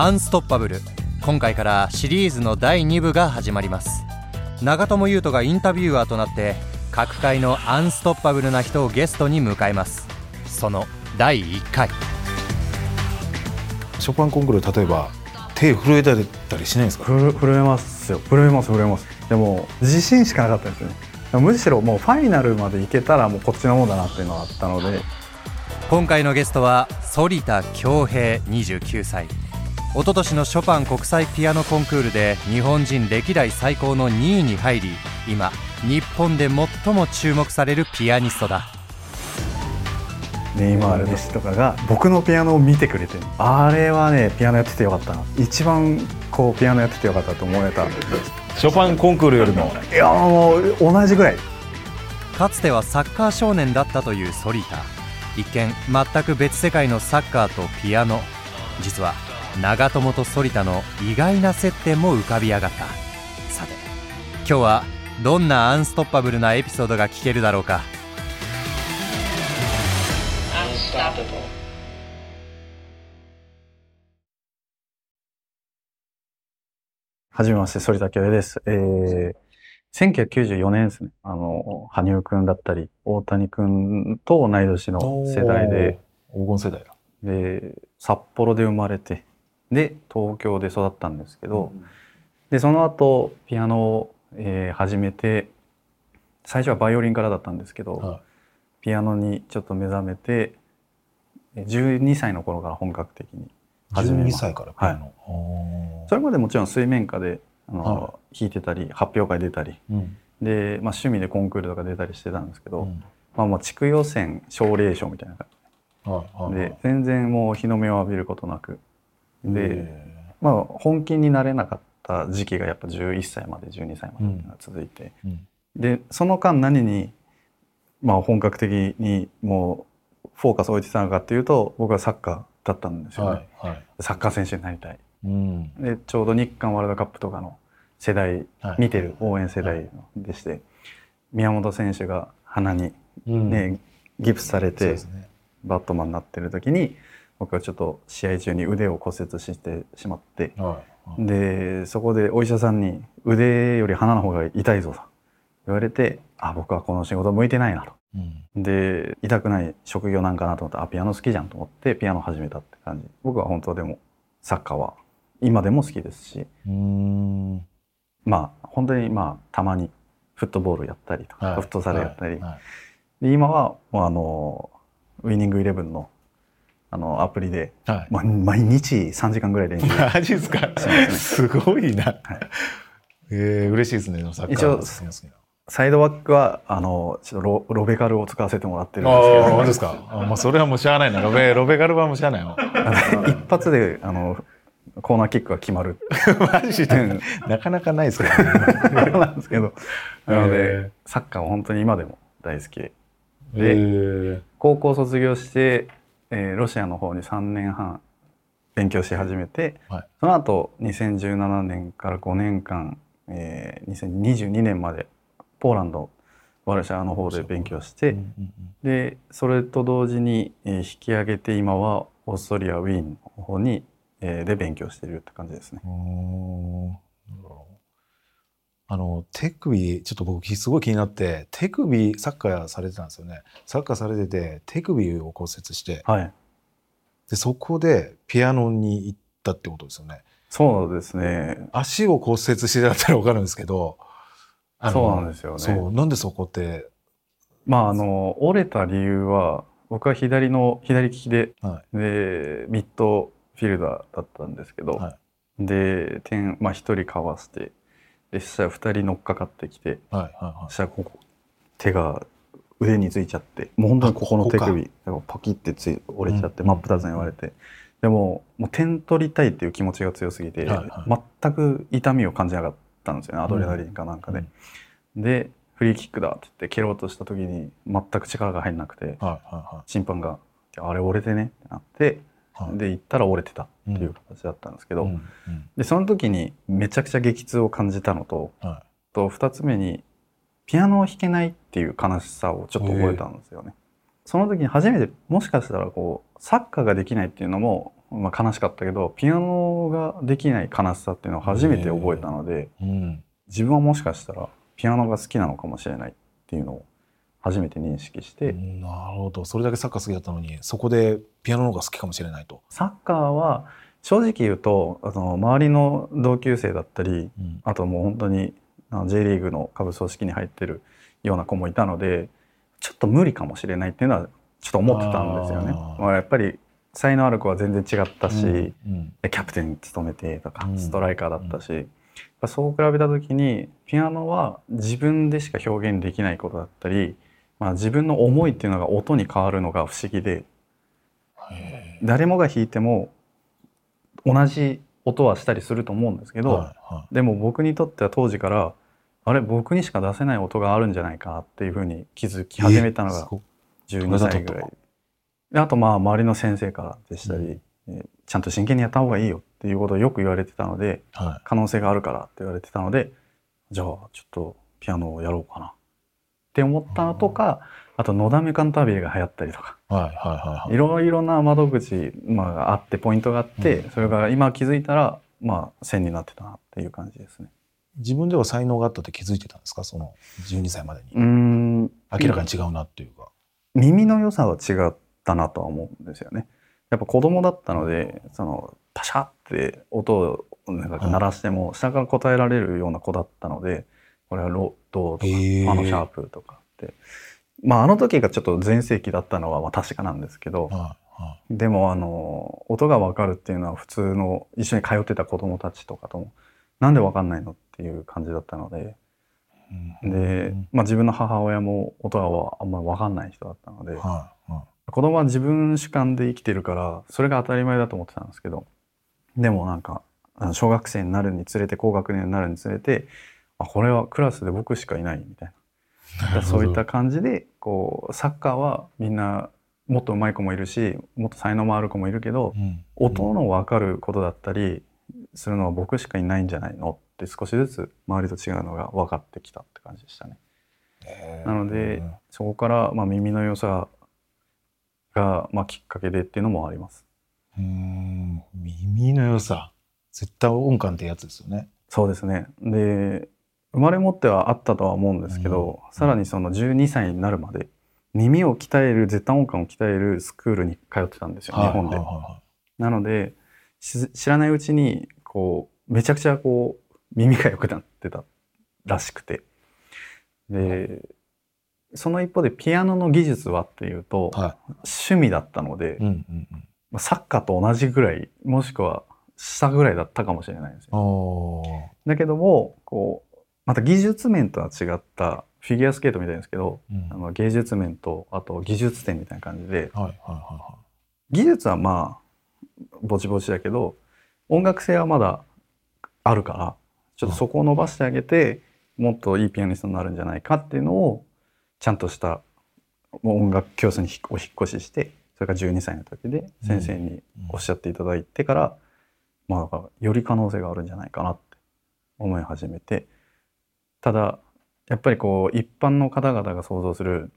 アンストッパブル今回からシリーズの第2部が始まります。長友佑都がインタビュアーとなって各界のアンストッパブルな人をゲストに迎えます。その第1回。ショパンコンクール例えば手震えたりしないんですか？ふ震えますよ。震えます震えます。でも自信しかなかったんですよね。むしろもうファイナルまで行けたらもうこっちのもんだなっていうのがあったので。今回のゲストは反田恭平29歳一昨年のショパン国際ピアノコンクールで日本人歴代最高の2位に入り今日本で最も注目されるピアニストだ。ネイマール・メッシとかが僕のピアノを見てくれてあれはねピアノやっててよかったな。一番こうピアノやっててよかったと思えた。ショパンコンクールよりも。いやもう同じぐらい。かつてはサッカー少年だったという反田。一見全く別世界のサッカーとピアノ。実は長友と反田の意外な接点も浮かび上がったさて今日はどんなアンストッパブルなエピソードが聞けるだろうかはじめまして、反田恭です。えー、1994年ですね。あの、羽生くんだったり、大谷くんと同い年の世代で。黄金世代だ。で、札幌で生まれて、で、東京で育ったんですけど、うん、で、その後、ピアノを、えー、始めて、最初はバイオリンからだったんですけど、はい、ピアノにちょっと目覚めて、12歳の頃から本格的に始めま12歳からピアノ、はい、それまでもちろん水面下であの、はい、弾いてたり発表会出たり、うん、で、まあ、趣味でコンクールとか出たりしてたんですけど、うん、まあ、まあ地区予選奨励賞みたいな感じ。で、で全然もう日の目を浴びることなくで、まあ、本気になれなかった時期がやっぱ11歳まで12歳まで続いて、うん、でその間何に、まあ、本格的にもうフォーカスを置いてたのかっていうと僕はサッカーだったんですよね、はいはい、サッカー選手になりたい、うん、でちょうど日韓ワールドカップとかの世代、はい、見てる応援世代でして、宮本選手が鼻にね、うん、ギプスされて、ね、バットマンになってる時に僕はちょっと試合中に腕を骨折してしまって、はい。はい、でそこでお医者さんに「腕より鼻の方が痛いぞ」と言われてあ僕はこの仕事向いてないなと。うん、で痛くない職業なんかなと思ってあピアノ好きじゃんと思ってピアノ始めたって感じ。僕は本当でもサッカーは今でも好きですし。まあ本当にまあたまにフットボールやったりとか、はい、フットサルやったり、はい。はい、で今はもうあのウイニングイレブンのあのアプリで、はい、ま、毎日3時間ぐらい練習。マジですか、すごいな、はい、えー、嬉しいですねサッカー一応サイドバックはあのちょっとロロベカルを使わせてもらってるんですけど、ああ、ですか？あまあそれはもうしゃあないな。ロベロベカルはもうしゃあないよ。一発であのコーナーキックが決まる。マジで、なかなかないですからね。なんですけど、なのでサッカーは本当に今でも大好きで、で高校卒業して、えー、ロシアの方に3年半勉強し始めて、はい、その後2017年から5年間、えー、2022年までポーランドワルシャワの方で勉強して、でそれと同時に、えー、引き上げて今はオーストリアウィーンの方に、えー、で勉強しているって感じですね。あの手首ちょっと僕すごい気になって手首サッカーされてたんですよね。サッカーされてて手首を骨折して、はい、でそこでピアノに行ったってことですよね。そうですね。足を骨折してたったら分かるんですけどそうなんですよね。そうなんでそこって？まああの折れた理由は僕は左の左利きで、はい、でミッドフィルダーだったんですけど、はい、で点まあ一人かわしてで下ら二人乗っかかってきて、はいはいはい、したらここ手が腕についちゃってもう本当にここの手首パキってつい折れちゃって、うん、真っ二つに言われて。でももう点取りたいっていう気持ちが強すぎて、はいはい、全く痛みを感じなかったんですよねアドレナリンかなんかで。うん、でフリーキックだって言って蹴ろうとした時に全く力が入んなくて、はいはいはい、審判が「あれ折れてね」ってなって、はい、で行ったら折れてたっていう形だったんですけど、でその時にめちゃくちゃ激痛を感じたのと,、はい、と2つ目にピアノを弾けないっていう悲しさをちょっと覚えたんですよね。その時に初めてもしかしたらこうサッカーができないっていうのもまあ、悲しかったけどピアノができない悲しさっていうのを初めて覚えたので、うん、自分はもしかしたらピアノが好きなのかもしれないっていうのを初めて認識して、なるほど。それだけサッカー好きだったのにそこでピアノの方が好きかもしれないと。サッカーは正直言うとあの周りの同級生だったり、うん、あともう本当に J リーグの下部組織に入ってるような子もいたのでちょっと無理かもしれないっていうのはちょっと思ってたんですよね。まあ、やっぱり才能ある子は全然違ったし、うんうん、キャプテン務めてとか、ストライカーだったし、うん、そう比べた時にピアノは自分でしか表現できないことだったり、まあ、自分の思いっていうのが音に変わるのが不思議で誰もが弾いても同じ音はしたりすると思うんですけど、はいはい、でも僕にとっては当時からあれ僕にしか出せない音があるんじゃないかっていうふうに気づき始めたのが12歳ぐらい。であとまあ周りの先生からでしたり、うん、ちゃんと真剣にやった方がいいよっていうことをよく言われてたので、はい、可能性があるからって言われてたのでじゃあちょっとピアノをやろうかなって思ったのとか、あと、のだめカンタービレが流行ったりとか、はいはいはいはい、いろいろな窓口、まあ、あって、ポイントがあって、うん、それが今気づいたら、まあ、線になってたなっていう感じですね。自分では才能があったって気づいてたんですか？その12歳までに。うん明らかに違うなっていうか。耳の良さは違ったなとは思うんですよね。やっぱ子供だったので、その、パシャって音をなんか鳴らしても、下から答えられるような子だったので、これはロドとか、あのシャープとかって。まああの時がちょっと全盛期だったのはまあ確かなんですけど、でもあの音が分かるっていうのは普通の一緒に通ってた子供たちとかともなんで分かんないのっていう感じだったので、で、まあ、自分の母親も音があんまり分かんない人だったので、子供は自分主観で生きてるからそれが当たり前だと思ってたんですけどでもなんか小学生になるにつれて高学年になるにつれてあこれはクラスで僕しかいないみたいなそういった感じでこうサッカーはみんなもっと上手い子もいるしもっと才能もある子もいるけど、うん、音の分かることだったりするのは僕しかいないんじゃないの？って少しずつ周りと違うのが分かってきたって感じでしたね。なのでそこからまあ耳の良さがまあきっかけでっていうのもあります。うん耳の良さ絶対音感ってやつですよね。そうですね。で生まれ持ってはあったとは思うんですけど、うん、さらにその12歳になるまで耳を鍛える絶対音感を鍛えるスクールに通ってたんですよ、日本で。なので知らないうちにこうめちゃくちゃこう耳が良くなってたらしくて。でその一方でピアノの技術はっていうと、はい、趣味だったので、うんうんうん、サッカーと同じぐらいもしくは下ぐらいだったかもしれないんですよ。だけどもこうまた技術面とは違ったフィギュアスケートみたいですけど、うん、あの芸術面とあと技術点みたいな感じで、はいはいはい、技術はまあぼちぼちだけど音楽性はまだあるからちょっとそこを伸ばしてあげて、うん、もっといいピアニストになるんじゃないかっていうのをちゃんとした音楽教室にお引っ越ししてそれから12歳の時で先生におっしゃっていただいてから、うん、まあより可能性があるんじゃないかなって思い始めて。ただやっぱりこう一般の方々が想像する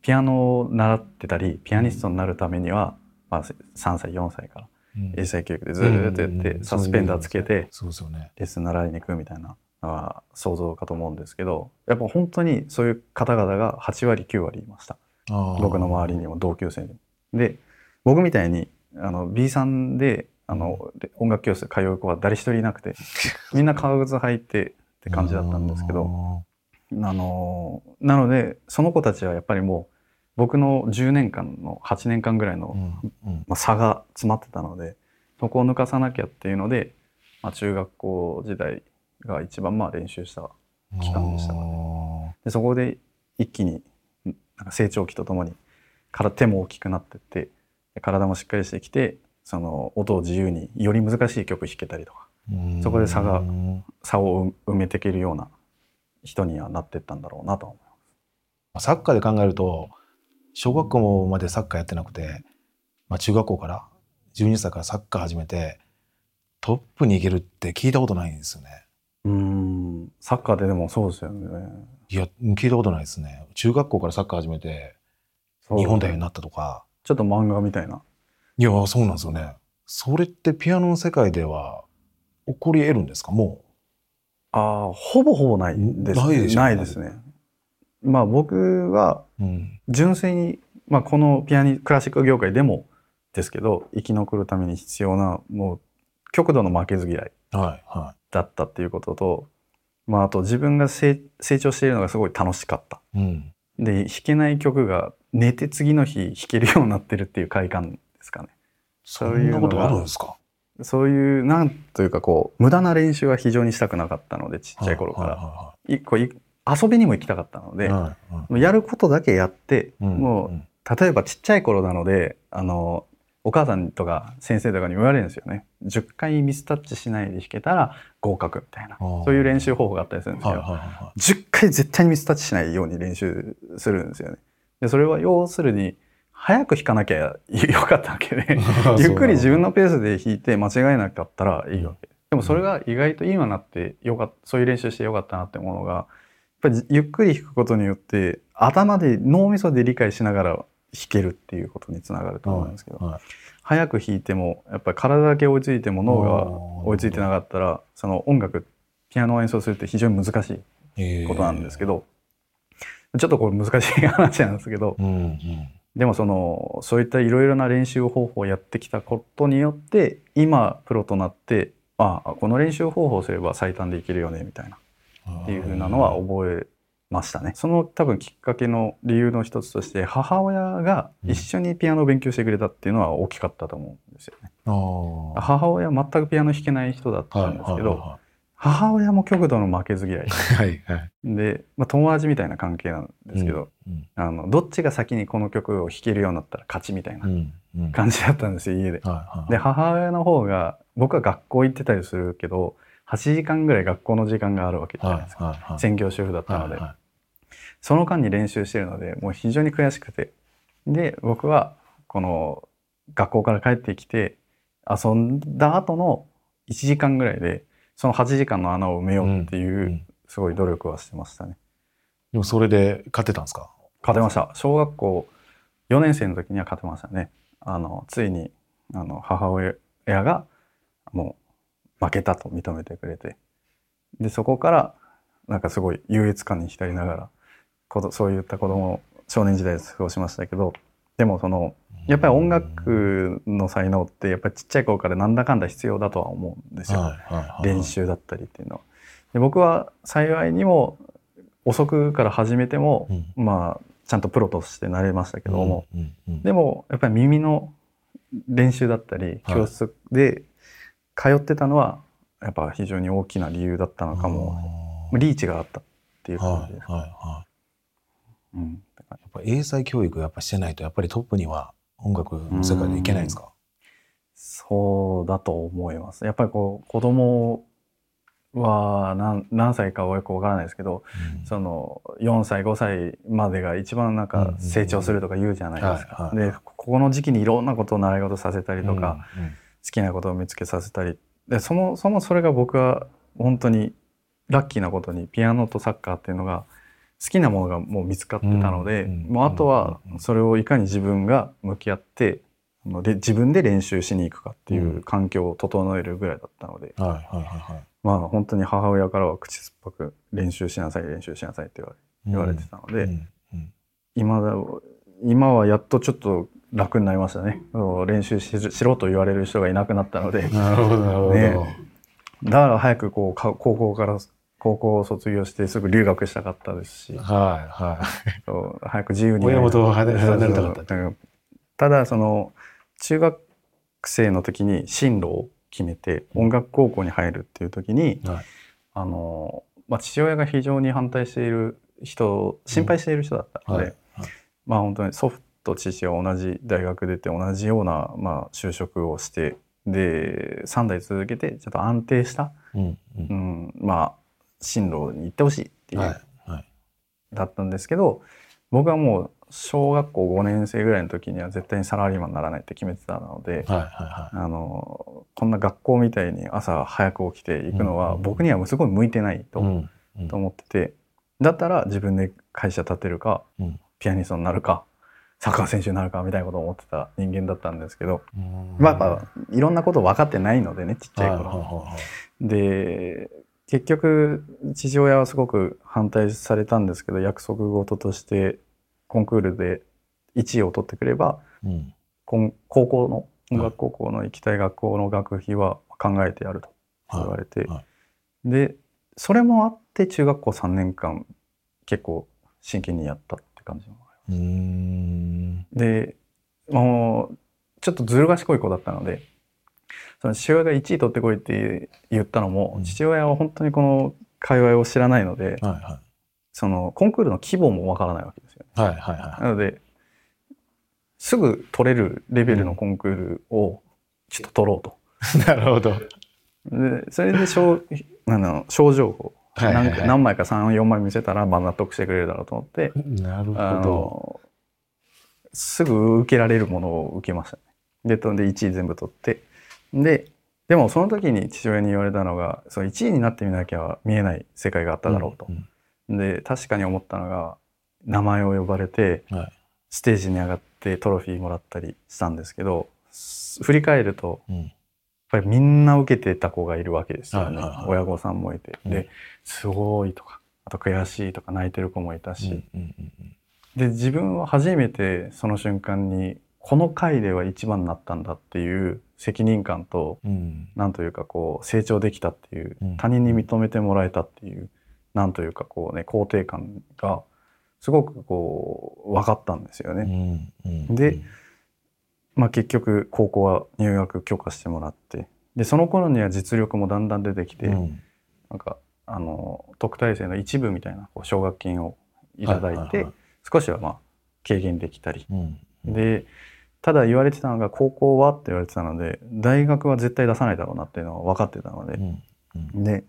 ピアノを習ってたりピアニストになるためには、まあ、3歳4歳から英才教育でずっとやってサスペンダーつけてレッスン習いに行くみたいなのは想像かと思うんですけどやっぱ本当にそういう方々が8割9割いました。僕の周りにも同級生にも。で僕みたいにあの B さんであの音楽教室通う子は誰一人いなくて みんな革靴履いてって感じだったんですけど。あのなのでその子たちはやっぱりもう僕の10年間の8年間ぐらいの、まあ、差が詰まってたのでそこを抜かさなきゃっていうので、まあ、中学校時代が一番まあ練習した期間でしたね。で。そこで一気になんか成長期とともにから手も大きくなってって体もしっかりしてきてその音を自由により難しい曲弾けたりとかそこで差が差を埋めていけるような人にはなっていったんだろうなと思います。サッカーで考えると小学校までサッカーやってなくて、まあ、中学校から12歳からサッカー始めてトップに行けるって聞いたことないんですよね。うんサッカーででもそうですよね。いや聞いたことないですね。中学校からサッカー始めて日本代表になったとか。ちょっと漫画みたいな。いやそうなんですよね。それってピアノの世界では起こり得るんですか？もう。ああほぼほぼないですないでしょないですね。まあ僕は純粋に、まあ、このピアニクラシック業界でもですけど生き残るために必要なもう極度の負けず嫌いだったっていうことと、まあ、あと自分が成長しているのがすごい楽しかった。うん、で弾けない曲が寝て次の日弾けるようになってるっていう快感ですかね。そういうことあるんですか？そういうなんというかこう無駄な練習は非常にしたくなかったのでちっちゃい頃から、一個遊びにも行きたかったので、やることだけやって、もう例えばちっちゃい頃なのであのお母さんとか先生とかに言われるんですよね。10回ミスタッチしないで弾けたら合格みたいな。そういう練習方法があったりするんですけど、10回絶対にミスタッチしないように練習するんですよね。でそれは要するに早く弾かなきゃよかったわけで。ゆっくり自分のペースで弾いて間違えなかったらいいわけ。でもそれが意外と今なってよかったそういう練習してよかったなって思うのがやっぱりゆっくり弾くことによって頭で脳みそで理解しながら弾けるっていうことにつながると思うんですけど、はいはい、早く弾いてもやっぱり体だけ追いついても脳が追いついてなかったらその音楽ピアノを演奏するって非常に難しいことなんですけど、えー、ちょっとこれ難しい話なんですけど、うんうん、でもそのそういったいろいろな練習方法をやってきたことによって今プロとなってああこの練習方法をすれば最短でいけるよねみたいな。っていうふうなのは覚えましたね。その多分きっかけの理由の一つとして母親が一緒にピアノを勉強してくれたっていうのは大きかったと思うんですよね。うん、母親全くピアノ弾けない人だったんですけど、母親も極度の負けず嫌い。はいはい、で、まあ、友達みたいな関係なんですけど、うんうん、あのどっちが先にこの曲を弾けるようになったら勝ちみたいな感じだったんですよ、家で。で母親の方が僕は学校行ってたりするけど8時間ぐらい学校の時間があるわけじゃないですか、専業主婦だったので。はいはい。その間に練習してるのでもう非常に悔しくて。で僕はこの学校から帰ってきて遊んだ後の1時間ぐらいでその8時間の穴を埋めようっていうすごい努力はしてましたね。でもそれで勝てたんですか？勝てました。小学校4年生の時には勝てましたね。あのついにあの母親がもう負けたと認めてくれてでそこからなんかすごい優越感に浸りながらそういった子供少年時代過ごしましたけどでもそのやっぱり音楽の才能ってやっぱりちっちゃい頃からなんだかんだ必要だとは思うんですよ、はいはいはい、練習だったりっていうのは。で僕は幸いにも遅くから始めても、うん、まあちゃんとプロとしてなれましたけども、うんうんうん、でもやっぱり耳の練習だったり教室で通ってたのはやっぱ非常に大きな理由だったのかも、リーチがあったっていう感じです、はいはいはい。うん、やっぱ英才教育やっぱしてないとやっぱりトップには音楽の世界でいけないんですか、そうだと思います。やっぱりこう子供は何何歳かはよくわからないですけど、うん、その4歳5歳までが一番なんか成長するとか言うじゃないですか。でここの時期にいろんなことを習い事させたりとか、うんうん、好きなことを見つけさせたり。でそもそもそれが僕は本当にラッキーなことにピアノとサッカーっていうのが好きなものがもう見つかってたので、もうあとはそれをいかに自分が向き合ってで自分で練習しに行くかっていう環境を整えるぐらいだったので、まあ本当に母親からは口酸っぱく練習しなさい練習しなさいって言われてたので、今だ今はやっとちょっと楽になりましたね。練習ししろと言われる人がいなくなったので。なるほどなるほど、ね、だから早くこう高校から高校を卒業してすぐ留学したかったですし、はいはい、そう早く自由に親元を離れたかった。ただその中学生の時に進路を決めて音楽高校に入るっていう時に、はい、あのまあ、父親が非常に反対している人心配している人だったので、うん。はいはい、まあ本当に祖父と父は同じ大学出て同じような、まあ、就職をしてで3代続けてちょっと安定した、うん、うん、まあ進路に行ってほしいっていう、はいはい、だったんですけど僕はもう小学校5年生ぐらいの時には絶対にサラリーマンにならないって決めてたので、はいはいはい、あのこんな学校みたいに朝早く起きて行くのは僕にはすごい向いてないと,、と思っててだったら自分で会社建てるか、ピアニストになるかサッカー選手になるかみたいなことを思ってた人間だったんですけど、まあ、やっぱいろんなこと分かってないのでねちっちゃい頃。で結局父親はすごく反対されたんですけど約束事としてコンクールで1位を取ってくれば、うん、高校の音楽高校の行きたい学校の学費は考えてやると言われて、はいはい、でそれもあって中学校3年間結構真剣にやったって感じの。でもうちょっとずる賢い子だったのでその父親が1位取ってこいって言ったのも、うん、父親は本当にこの界隈を知らないので、はいはい、そのコンクールの規模もわからないわけですよ、ね、はいはいはい、なのですぐ取れるレベルのコンクールをちょっと取ろうと。なるほど。でそれで症あの症状をはいはい。はい、何枚か34枚見せたらまあ納得してくれるだろうと思ってなるほど。すぐ受けられるものを受けましたね。でで1位全部取ってででもその時に父親に言われたのがその1位になってみなきゃ見えない世界があっただろうと。うんうん、で確かに思ったのが名前を呼ばれて、はい、ステージに上がってトロフィーもらったりしたんですけど振り返ると、うん、やっぱりみんな受けてた子がいるわけですよね、親御さんもいて。で、すごいとかあと悔しいとか泣いてる子もいたし、で自分は初めてその瞬間にこの回では一番になったんだっていう責任感と、うん、なんというかこう成長できたっていう、うん、他人に認めてもらえたっていうなんというかこうね肯定感がすごくこう分かったんですよね。で、まあ、結局高校は入学許可してもらってでその頃には実力もだんだん出てきて、うん、なんかあの特待生の一部みたいなこう奨学金をいただいて、少しはまあ軽減できたり、でただ言われてたのが高校はって言われてたので大学は絶対出さないだろうなっていうのは分かってたので、うんうん、で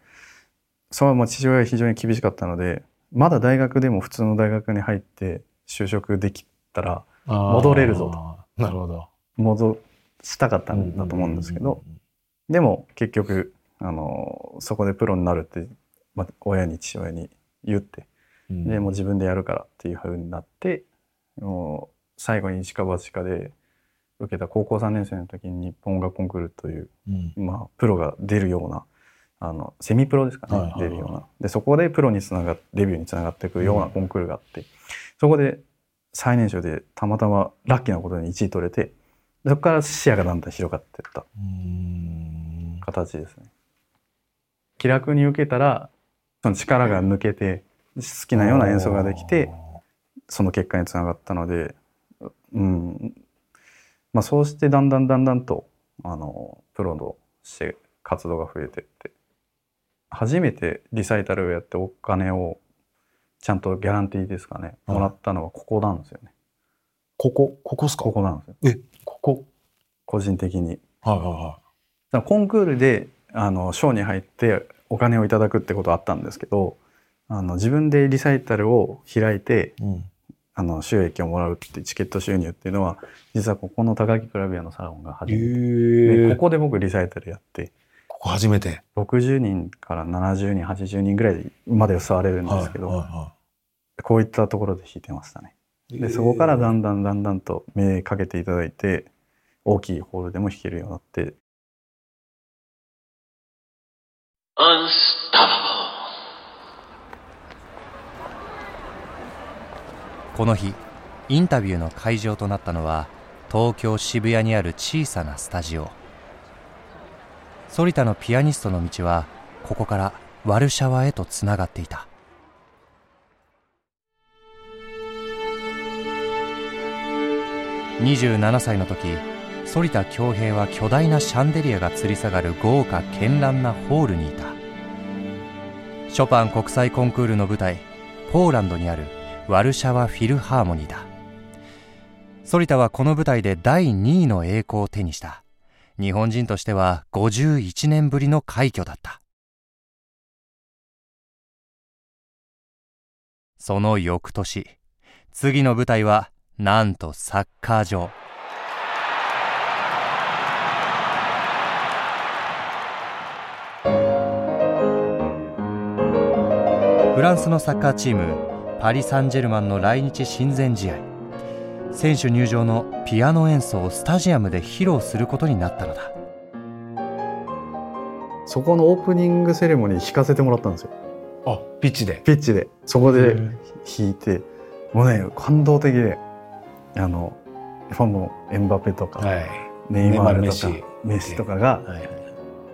それはもう父親が非常に厳しかったのでまだ大学でも普通の大学に入って就職できたら戻れるぞと。なるほど。戻したかったんだと思うんですけど、でも結局あのそこでプロになるってまあ、親に父親に言って、うん、でもう自分でやるからっていうふうになってもう最後に一か八かで受けた高校3年生の時に日本音楽コンクールという、うん、まあ、プロが出るようなあのセミプロですかね、はいはいはい、出るような。でそこでプロにつながデビューにつながっていくようなコンクールがあって、うん、そこで最年少でたまたまラッキーなことに1位取れてそこから視野がだんだん広がっていった形ですね。気楽に受けたらその力が抜けて好きなような演奏ができてその結果につながったので、うんまあ、そうしてだんだんだんだんとあのプロとして活動が増えてって初めてリサイタルをやってお金をちゃんとギャランティーですかねもらったのはここなんですよね。ここここっすか？ここなんですよ。えここ？個人的に。はいはいはい。コンクールであの賞に入ってお金をいただくってことあったんですけどあの自分でリサイタルを開いて、うん、あの収益をもらうってチケット収入っていうのは実はここの高木クラビアのサロンが初めて、えー、ここで僕リサイタルやって。ここ初めて。60人から70人80人ぐらいまで座れるんですけど、はいはいはい、こういったところで弾いてましたね。でそこからだんだんだんだんと目かけていただいて大きいホールでも弾けるようになってこの日インタビューの会場となったのは東京渋谷にある小さなスタジオ。反田のピアニストの道はここからワルシャワへとつながっていた。27歳の時反田恭平は巨大なシャンデリアが吊り下がる豪華絢爛なホールにいた。ショパン国際コンクールの舞台ポーランドにあるワルシャワフィルハーモニーだ。反田はこの舞台で第2位の栄光を手にした。日本人としては51年ぶりの快挙だった。その翌年次の舞台はなんとサッカー場。フランスのサッカーチームパリ・サンジェルマンの来日親善試合。選手入場のピアノ演奏をスタジアムで披露することになったのだ。そこのオープニングセレモニー弾かせてもらったんですよ。あピッチで。ピッチで。そこで弾いてもうね感動的であのファンのエンバペとか、はい、ネイマールとかメッシ。とかが、はい、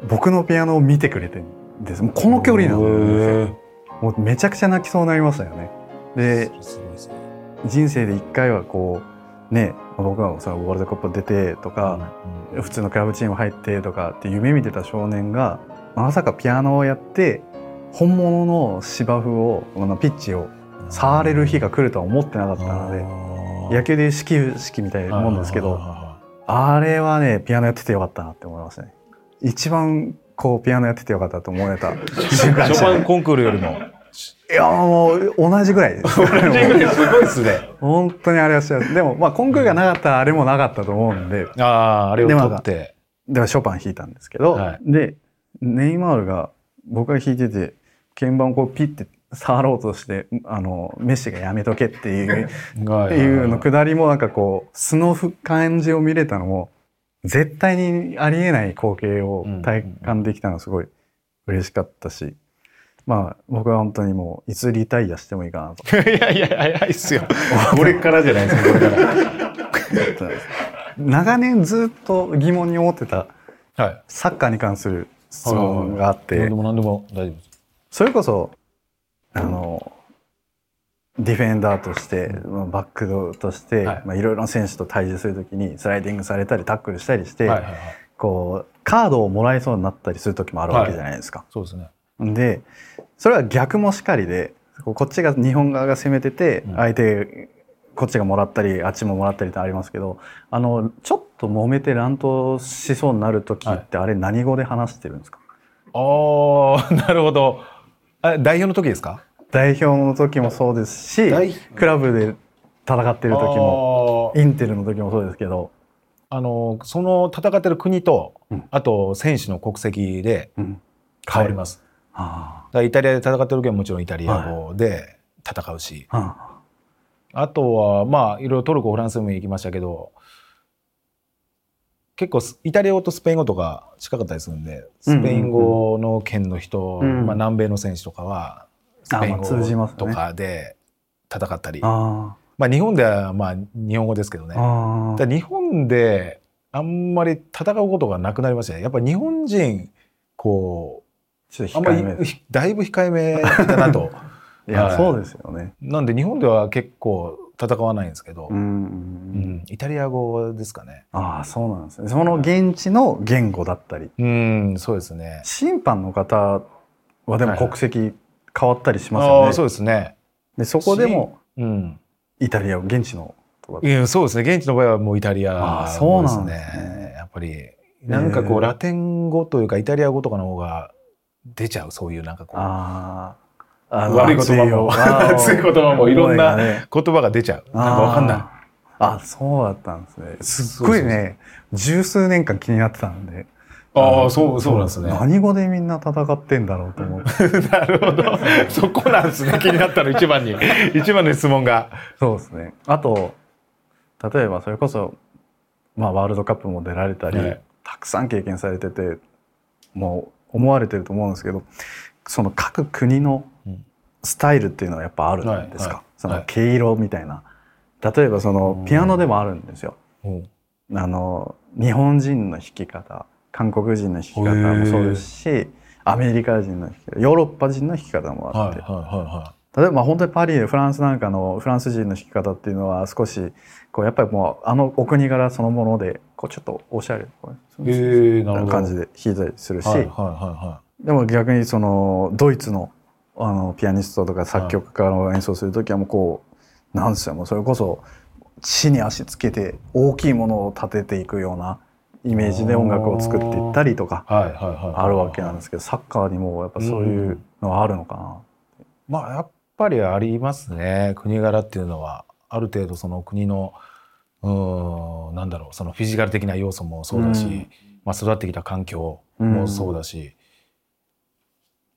僕のピアノを見てくれてるんです。もうこの距離なんですよ。もうめちゃくちゃ泣きそうになりましたよねで人生で一回はこうね僕はそのワールドカップ出てとか、うん、普通のクラブチーム入ってとかって夢見てた少年がまさかピアノをやって本物の芝生をピッチを触れる日が来るとは思ってなかったので野球でいう始球式みたいなもんですけどあれはねピアノやっててよかったなって思いますね。一番こうピアノやっててよかったと思えた。瞬間ショパンコンクールよりもいやもう同じぐらい 同じぐらいすごいっすね。本当にあれは幸せ。でもまあコンクールがなかったらあれもなかったと思うんで。あああれを取って。ではショパン弾いたんですけど、はい、でネイマールが僕が弾いてて鍵盤をこうピッて触ろうとしてあのメッシがやめとけっていう いうのくだりもなんかこう素の感じを見れたのも絶対にありえない光景を体感できたのがすごい嬉しかったし、まあ僕は本当にもういつリタイアしてもいいかなと。いやいや早いっすよ。これからじゃないですかこれから。長年ずっと疑問に思ってたサッカーに関する質問があって、何でも何でも大丈夫です。それこそあのディフェンダーとしてバックドとして、はいまあ、いろいろな選手と対峙するときにスライディングされたりタックルしたりして、はいはいはい、こうカードをもらえそうになったりする時もあるわけじゃないですか。はい、そうですねでそれは逆もしかりでこっちが日本側が攻めてて相手こっちがもらったりあっちももらったりってありますけどあのちょっと揉めて乱闘しそうになる時って、あれ何語で話してるんですか？ああ なるほど。あ代表の時ですか？代表の時もそうですしクラブで戦ってる時もインテルの時もそうですけど。あのその戦ってる国と、うん、あと選手の国籍で変わります、うん、イタリアで戦ってる時はもちろんイタリア語で戦うし、はい、あとはまあいろいろトルコフランスも行きましたけど結構イタリア語とスペイン語とか近かったりするんでスペイン語の県の人、うんうん、まあ、南米の選手とかはスペイン語とかで戦ったり、まあ、日本ではまあ日本語ですけどね。日本であんまり戦うことがなくなりましたね。やっぱり日本人こうちょっと控えめだいぶ控えめだなと いや、はい、そうですよねなんで日本では結構戦わないんですけど、うん、うん、イタリア語ですかね。ああ、そうなんですね。その現地の言語だったり。うん、そうですね。審判の方はでも国籍変わったりしますよね。はい、そうですね。で、そこでも、うん、イタリア、現地のいや、そうですね。現地の場合はもうイタリア、ね、そうなんですね。やっぱり、なんかこう、ラテン語というか、イタリア語とかの方が出ちゃう、そういうなんかこう。ああ。悪い言葉も、熱い 言葉もいろんな言葉が出ちゃう。なんかわかんない。あ、そうだったんですね。すっごいね、十数年間気になってたんで。ああ、そう、そうなんですね。何語でみんな戦ってんだろうと思って。なるほど。そこなんですね。気になったの一番に。一番の質問が。そうですね。あと、例えばそれこそ、まあワールドカップも出られたり、はい、たくさん経験されてて、もう思われてると思うんですけど、その各国のスタイルっていうのはやっぱあるんですか、はい、その毛色みたいな。例えばそのピアノでもあるんですよ、あの日本人の弾き方韓国人の弾き方もそうですしアメリカ人の弾き方ヨーロッパ人の弾き方もあって、例えば本当にパリでフランスなんかのフランス人の弾き方っていうのは少しこうやっぱりもうあのお国柄そのものでこうちょっとおしゃれな感じで弾いたりするし、でも逆にそのドイツのあのピアニストとか作曲家の演奏する時はもうこうなんですよ。もうそれこそ地に足つけて大きいものを立てていくようなイメージで音楽を作っていったりとか。あるわけなんですけどサッカーにもやっぱそういうのはあるのかな、うん、まあやっぱりありますね。国柄っていうのは。ある程度その国のうんなんだろうそのフィジカル的な要素もそうだし、うん、まあ、育ってきた環境もそうだし、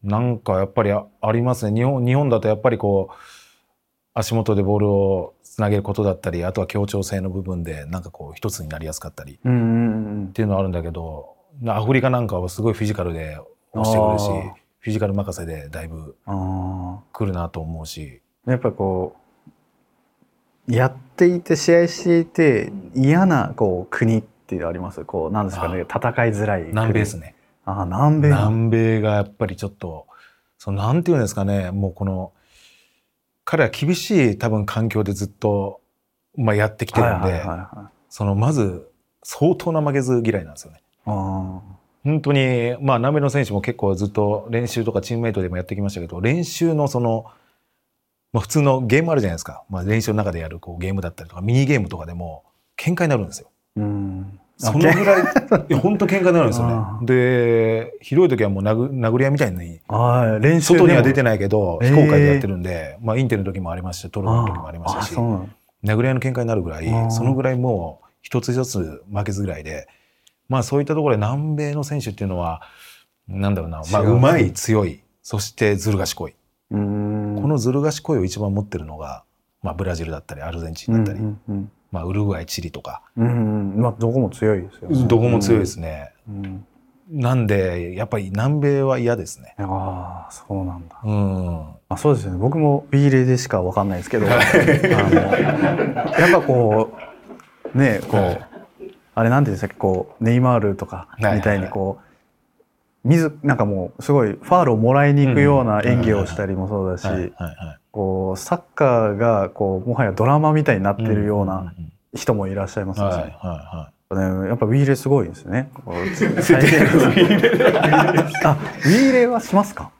なんかやっぱりありますね。日本日本だとやっぱりこう足元でボールをつなげることだったりあとは協調性の部分でなんかこう一つになりやすかったりっていうのはあるんだけどアフリカなんかはすごいフィジカルで押してくるしフィジカル任せでだいぶ来るなと思うし。やっぱこうやっていて試合していて嫌なこう国ってあります？こうなんですかね戦いづらい南米ですね。あ南米南米がやっぱりちょっとそのなんていうんですかねもうこの彼は厳しい多分環境でずっと、まあ、やってきてるんで、そのまず相当な負けず嫌いなんですよね。本当に、まあ、南米の選手も結構ずっと練習とかチームメイトでもやってきましたけど、練習のその、まあ、普通のゲームあるじゃないですか。まあ、練習の中でやるこうゲームだったりとか、ミニゲームとかでも、喧嘩になるんですよ。うんそのぐらい、本当喧嘩になるんですよね。で、広い時はもう殴殴り合いみたいに、練習外には出てないけど、非公開でやってるんで、まあインテルの時もありましたし、トルコの時もありましたし、殴り合いの喧嘩になるぐらい、そのぐらいもう一つ一つ負けずぐらいで、まあそういったところで南米の選手っていうのは、なんだろうな、まあうまい、強い、そしてずる賢い。このずる賢いを一番持ってるのが、まあブラジルだったりアルゼンチンだったり、うんうんうんまあ、ウルグアイ、チリとか。うん、まあ、どこも強いですよね。どこも強いですね。うん、なんで、やっぱり南米は嫌ですね。ああ、そうなんだ。うん。あそうですね。僕もビーレでしかわかんないですけど、あのやっぱこう、ね、こう、はい、あれなんていうんですか、こう、ネイマールとかみたいにこう、水、なんかもう、すごいファールをもらいに行くような演技をしたりもそうだし、こうサッカーがこうもはやドラマみたいになってるような人もいらっしゃいますし、やっぱウィーレすごいですね。あ、ウィーレはしますか？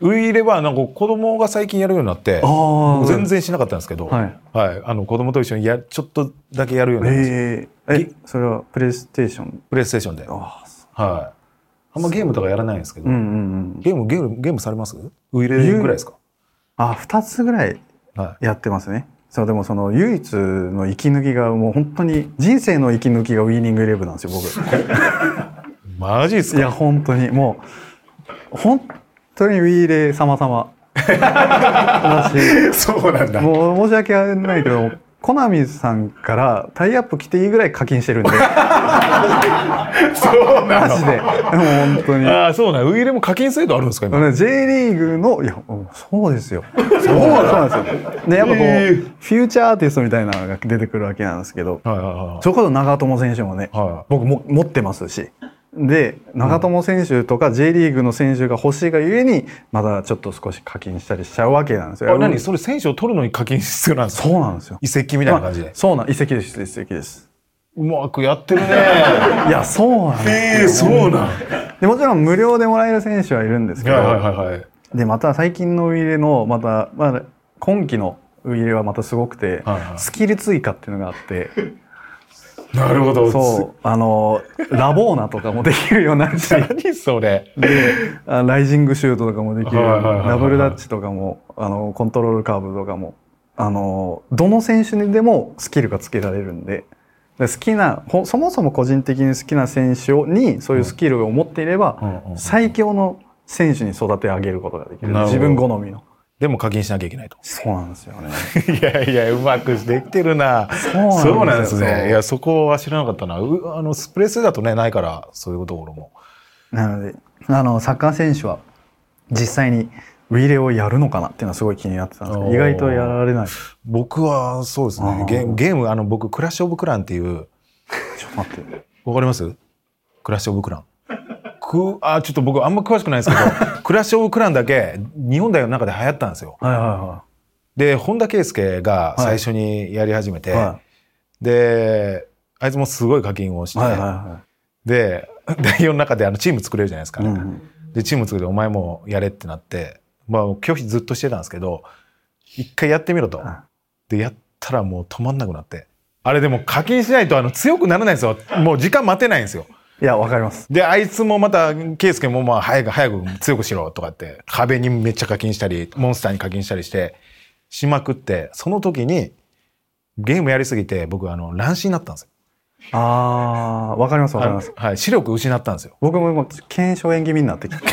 ウィーレはなんか子供が最近やるようになって全然しなかったんですけど、はい、はい、あの子供と一緒にやちょっとだけやるようになりました。えー、えそれはプレイステーション？プレイステーションで。あはい。あんまゲームとかやらないんですけど、うんうんうん、ゲームゲームゲームされます？ウィーレぐらいですか？あ2つぐらいやってますね、はい、そうでもその唯一の息抜きがもう本当に人生の息抜きがウィーニングイレブンなんですよ僕。マジっすか？いや本当に。もう本当にウィーレ様様 そうなんだ。もう申し訳ないけどコナミさんからタイアップ来ていいぐらい課金してるんで。そうなのマジで。本当に。ああ、そうなウイイレも課金制度あるんですか今？J リーグの、いや、そうですよ。そうなんですよ。で、やっぱこう、フューチャーアーティストみたいなのが出てくるわけなんですけど、はいはいはい、それこそ長友選手もね、はい、僕も持ってますし。で長友選手とか J リーグの選手が欲しいがゆえにまだちょっと少し課金したりしちゃうわけなんですよ。何？それ選手を取るのに課金必要なんですか？そうなんですよ。移籍みたいな感じで。まあ、そうなん移籍です移籍です。うまくやってるね。いやそうなんですえー、そうなんでもちろん無料でもらえる選手はいるんですけど、はいはいはい、でまた最近のウイイレのまた、まあ、今季のウイイレはまたすごくて、はいはい、スキル追加っていうのがあって。なるほど。そう。あの、ラボーナとかもできるようになるし。何それ。で、ライジングシュートとかもできる。ダブルダッチとかも、あの、コントロールカーブとかも、あの、どの選手にでもスキルがつけられるんで、好きな、そもそも個人的に好きな選手にそういうスキルを持っていれば、最強の選手に育て上げることができる。自分好みの。でも課金しなきゃいけないと。そうなんですよね。いやいや、うまくできてるな。そうなんですね。いや、そこは知らなかったな。うあの、スプレスだとね、ないから、そういうところも。なので、あの、サッカー選手は、実際に、ウィーレをやるのかなっていうのはすごい気になってたんですけど、意外とやられない。僕は、そうですね。ゲーム、ゲーム、あの、僕、クラッシュオブクランっていう。ちょっと待って。わかります？クラッシュオブクラン。くあちょっと僕あんま詳しくないですけど クラッシュ・オブ・クランだけ日本代表の中で流行ったんですよ。はいはいはい、で本田圭佑が最初にやり始めて、はい、であいつもすごい課金をして、はいはいはい、で 代表の中であのチーム作れるじゃないですか、うん、でチーム作ってお前もやれってなってまあ拒否ずっとしてたんですけど一回やってみろと。でやったらもう止まんなくなって。あれでも課金しないとあの強くならないんですよ。もう時間待てないんですよ。いや、わかります。で、あいつもまた、ケイスケもまあ、早く早く強くしろとかって、壁にめっちゃ課金したり、モンスターに課金したりして、しまくって、その時に、ゲームやりすぎて、僕、あの、乱視になったんですよ。ああ、わかりますわかります。はい、視力失ったんですよ。僕ももう、検証演気味になってきて。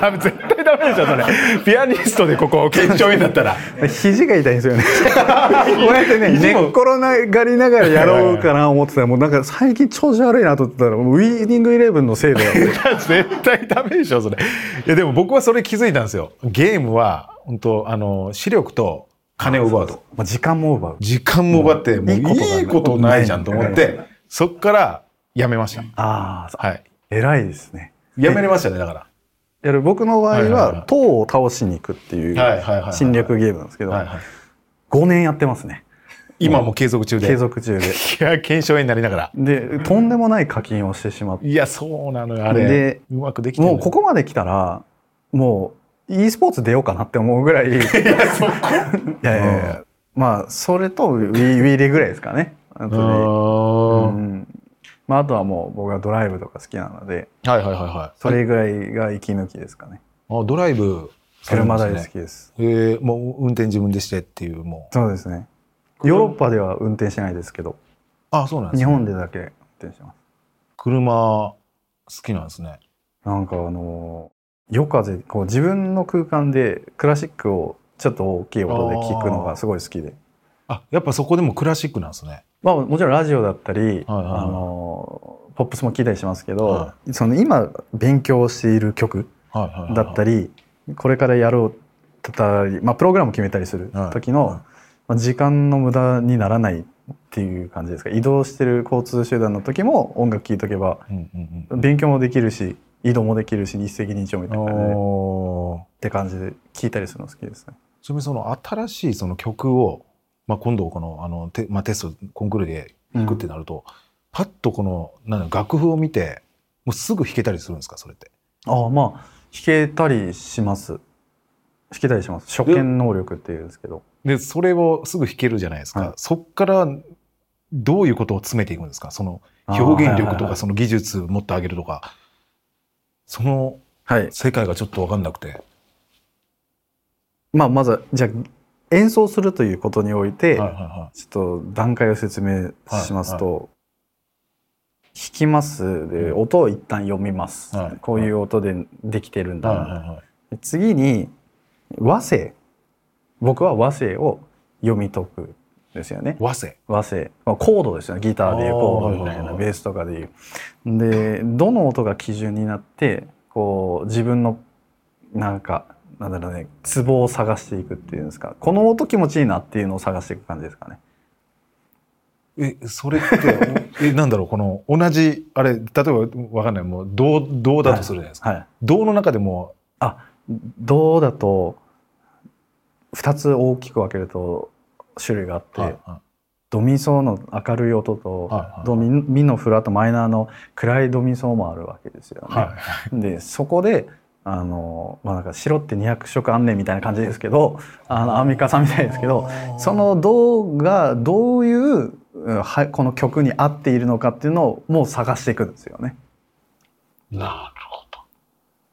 ダメ、絶対ダダメでしょそれピアニストでここ検証員だったら肘が痛いんですよね こうやってね寝っ転がりながらやろうかな思ってたらもうなんか最近調子悪いなと思ったらウィーニングイレブンのせいだよ 絶対ダメでしょそれいやでも僕はそれ気づいたんですよゲームは本当あの視力と金を奪うと。まあ、時間も奪う。時間も奪って、もういいことないじゃんと思って、そっからやめました。ああ、はい。偉いですね。やめれましたね、だから。やる僕の場合は、塔を倒しに行くっていう侵略ゲームなんですけど、5年やってますね。今も継続中で。継続中で。いや、検証になりながら。で、とんでもない課金をしてしまって。いや、そうなのよ、あれ。で、うまくできてもうここまで来たら、もう、e スポーツ出ようかなって思うぐらい。いや、そこ？いやいやいや。まあ、それとウィウィリぐらいですかね。まあ、あとはもう僕はドライブとか好きなので、はいはいはいはい。それぐらいが息抜きですかね。あドライブ、車大好きです。ええもう運転自分でしてっていうもう。そうですね。ヨーロッパでは運転しないですけど。あそうなんです、ね、日本でだけ運転してます。車好きなんですね。なんかあの夜風こう自分の空間でクラシックをちょっと大きい音で聞くのがすごい好きであやっぱそこでもクラシックなんですね。まあもちろんラジオだったり、はいはいはい、あのポップスも聞いたりしますけど、はい、その今勉強している曲だったり、これからやろうたり、まあ、プログラム決めたりする時の、まあ、時間の無駄にならないっていう感じですか？移動してる交通手段の時も音楽聴いとけば、勉強もできるし移動もできるし一石二鳥みたいな感じでって感じで聞いたりするの好きですね。ちなみにその新しいその曲を、まあ、今度このあのテ,、まあ、テストコンクールで弾くってなると、うん、パッとこのなん楽譜を見てもうすぐ弾けたりするんですかそれって？ああまあ弾けたりします。弾けたりします。初見能力っていうんですけど。でそれをすぐ弾けるじゃないですか。はい、そっからどういうことを詰めていくんですか？その表現力とかその技術もっと上げるとか。その世界がちょっと分かんなくて。はい、まあまずじゃあ演奏するということにおいて、ちょっと段階を説明しますと、弾きます。で音を一旦読みます、はい、こういう音でできてるんだ、はい次に和声。僕は和声を読み解くですよね。和声。和声。コードですよね。ギターでいうコードみたいな、ベースとかでいう。で、どの音が基準になって、こう、自分の、なんか、なんだろうね、ツボを探していくっていうんですか。この音気持ちいいなっていうのを探していく感じですかね。え、それって、え、なんだろう、この、同じ、あれ、例えば、わかんない、もう、銅、銅だとするじゃないですか。はい。銅の中でも。あ、銅だと、二つ大きく分けると、種類があって、はいはい、ドミソの明るい音と、はいはい、ドミミのフラットマイナーの暗いドミソもあるわけですよね。はいはい、でそこであのまあなんか白って200色あんねんみたいな感じですけどあのアンミカさんみたいですけどその銅がどういうはこの曲に合っているのかっていうのをもう探していくんですよね。なるほ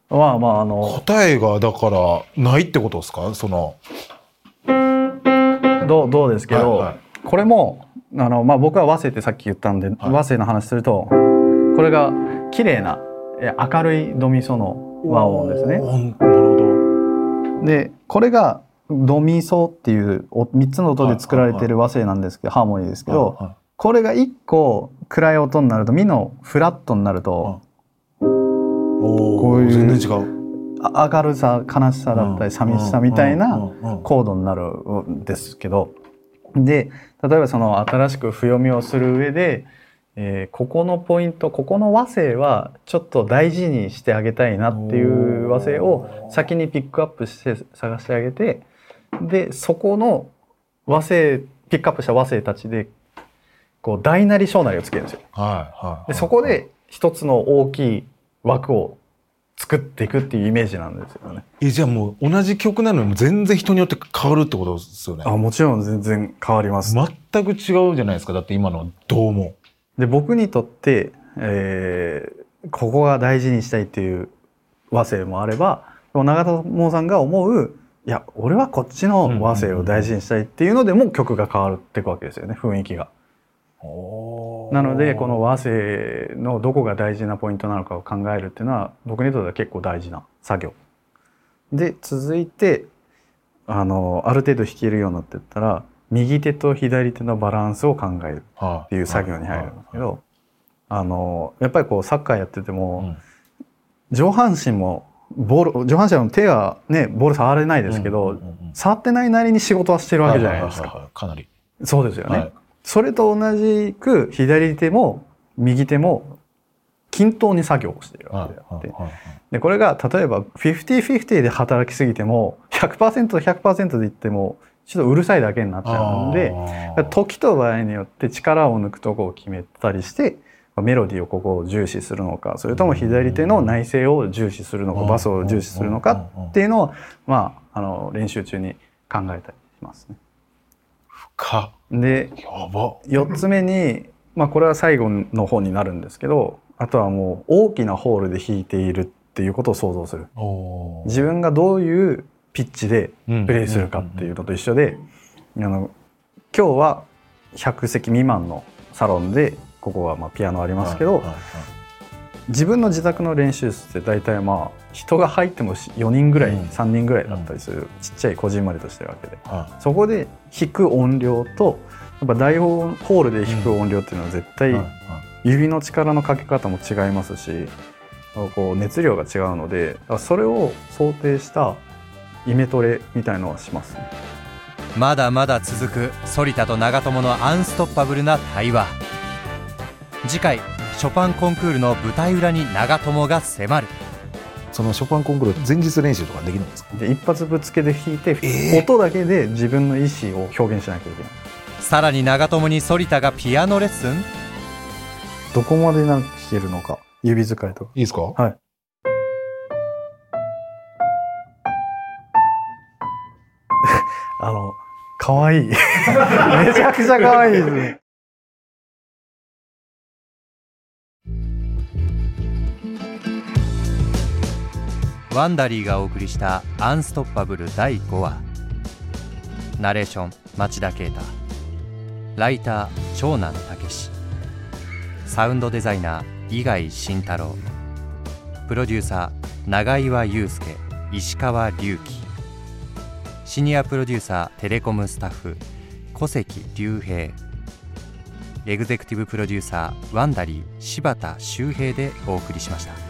ど。まあまああの答えがだからないってことですか？その。どうどうですけど、はいはい、これもあの、まあ、僕は和声ってさっき言ったんで、はい、和声の話するとこれが綺麗な明るいドミソの和音ですね。なるほど。でこれがドミソっていう3つの音で作られてる和声なんですけど、ハーモニーですけど、はいはい、これが1個暗い音になるとミのフラットになると、こういう全然違う。明るさ悲しさだったり寂しさみたいなコードになるんですけど。で例えばその新しく譜読みをする上で、えー、ここのポイントここの和声はちょっと大事にしてあげたいなっていう和声を先にピックアップして探してあげてでそこの和声ピックアップした和声たちでこう大なり小なりをつけるんですよ。はいはい、でそこで一つの大きい枠を作っていくっていうイメージなんですよね。えじゃあもう同じ曲なのに全然人によって変わるってことですよね。あもちろん全然変わります。全く違うじゃないですかだって今のどうも。で僕にとって、えー、ここが大事にしたいっていう和声もあれば長友さんが思ういや俺はこっちの和声を大事にしたいっていうのでも曲が変わっていくわけですよね雰囲気が。なのでこの和声のどこが大事なポイントなのかを考えるっていうのは僕にとっては結構大事な作業で続いてあのある程度弾けるようになってったら右手と左手のバランスを考えるっていう作業に入るんですけどあのやっぱりこうサッカーやってても、上半身もボール上半身の手はねボール触れないですけど、触ってないなりに仕事はしてるわけじゃないですか。かなり。そうですよね、はい、それと同じく左手も右手も均等に作業をしているわけであって、でこれが例えば50-50で働きすぎても 100%100% でいってもちょっとうるさいだけになっちゃうので時と場合によって力を抜くとこを決めたりしてメロディーをここを重視するのかそれとも左手の内声を重視するのかバスを重視するのかっていうのを、まあ、あの練習中に考えたりしますね。深で4つ目に、まあ、これは最後の方になるんですけどあとはもう大きなホールで弾いているっていうことを想像する。自分がどういうピッチでプレイするかっていうのと一緒で、あの今日は100席未満のサロンでここはまあピアノありますけど、はいはいはい、自分の自宅の練習室って大体まあ人が入っても4人ぐらい、うん、3人ぐらいだったりする、ちっちゃいこじんまりとしてるわけで、そこで弾く音量とやっぱ大ホールで弾く音量っていうのは絶対指の力のかけ方も違いますしこう熱量が違うのでそれを想定したイメトレみたいのはします、ね、まだまだ続く反田と長友のアンストッパブルな対話。次回ショパンコンクールの舞台裏に長友が迫る。そのショパンコンクール前日練習とかできるんですか？で一発ぶつけで弾いて、えー、音だけで自分の意思を表現しなきゃいけない。さらに長友に反田がピアノレッスン？どこまで弾けるのか。指使いとかいいですか。はいあのかわい。い めちゃくちゃかわいいです。ねワンダリーがお送りした「アンストッパブル」第5話。ナレーション町田啓太。ライター長男武史サウンドデザイナー伊貝慎太郎。プロデューサー永岩祐介石川隆樹。シニアプロデューサーテレコムスタッフ小関隆平エグゼクティブプロデューサーワンダリー柴田周平でお送りしました。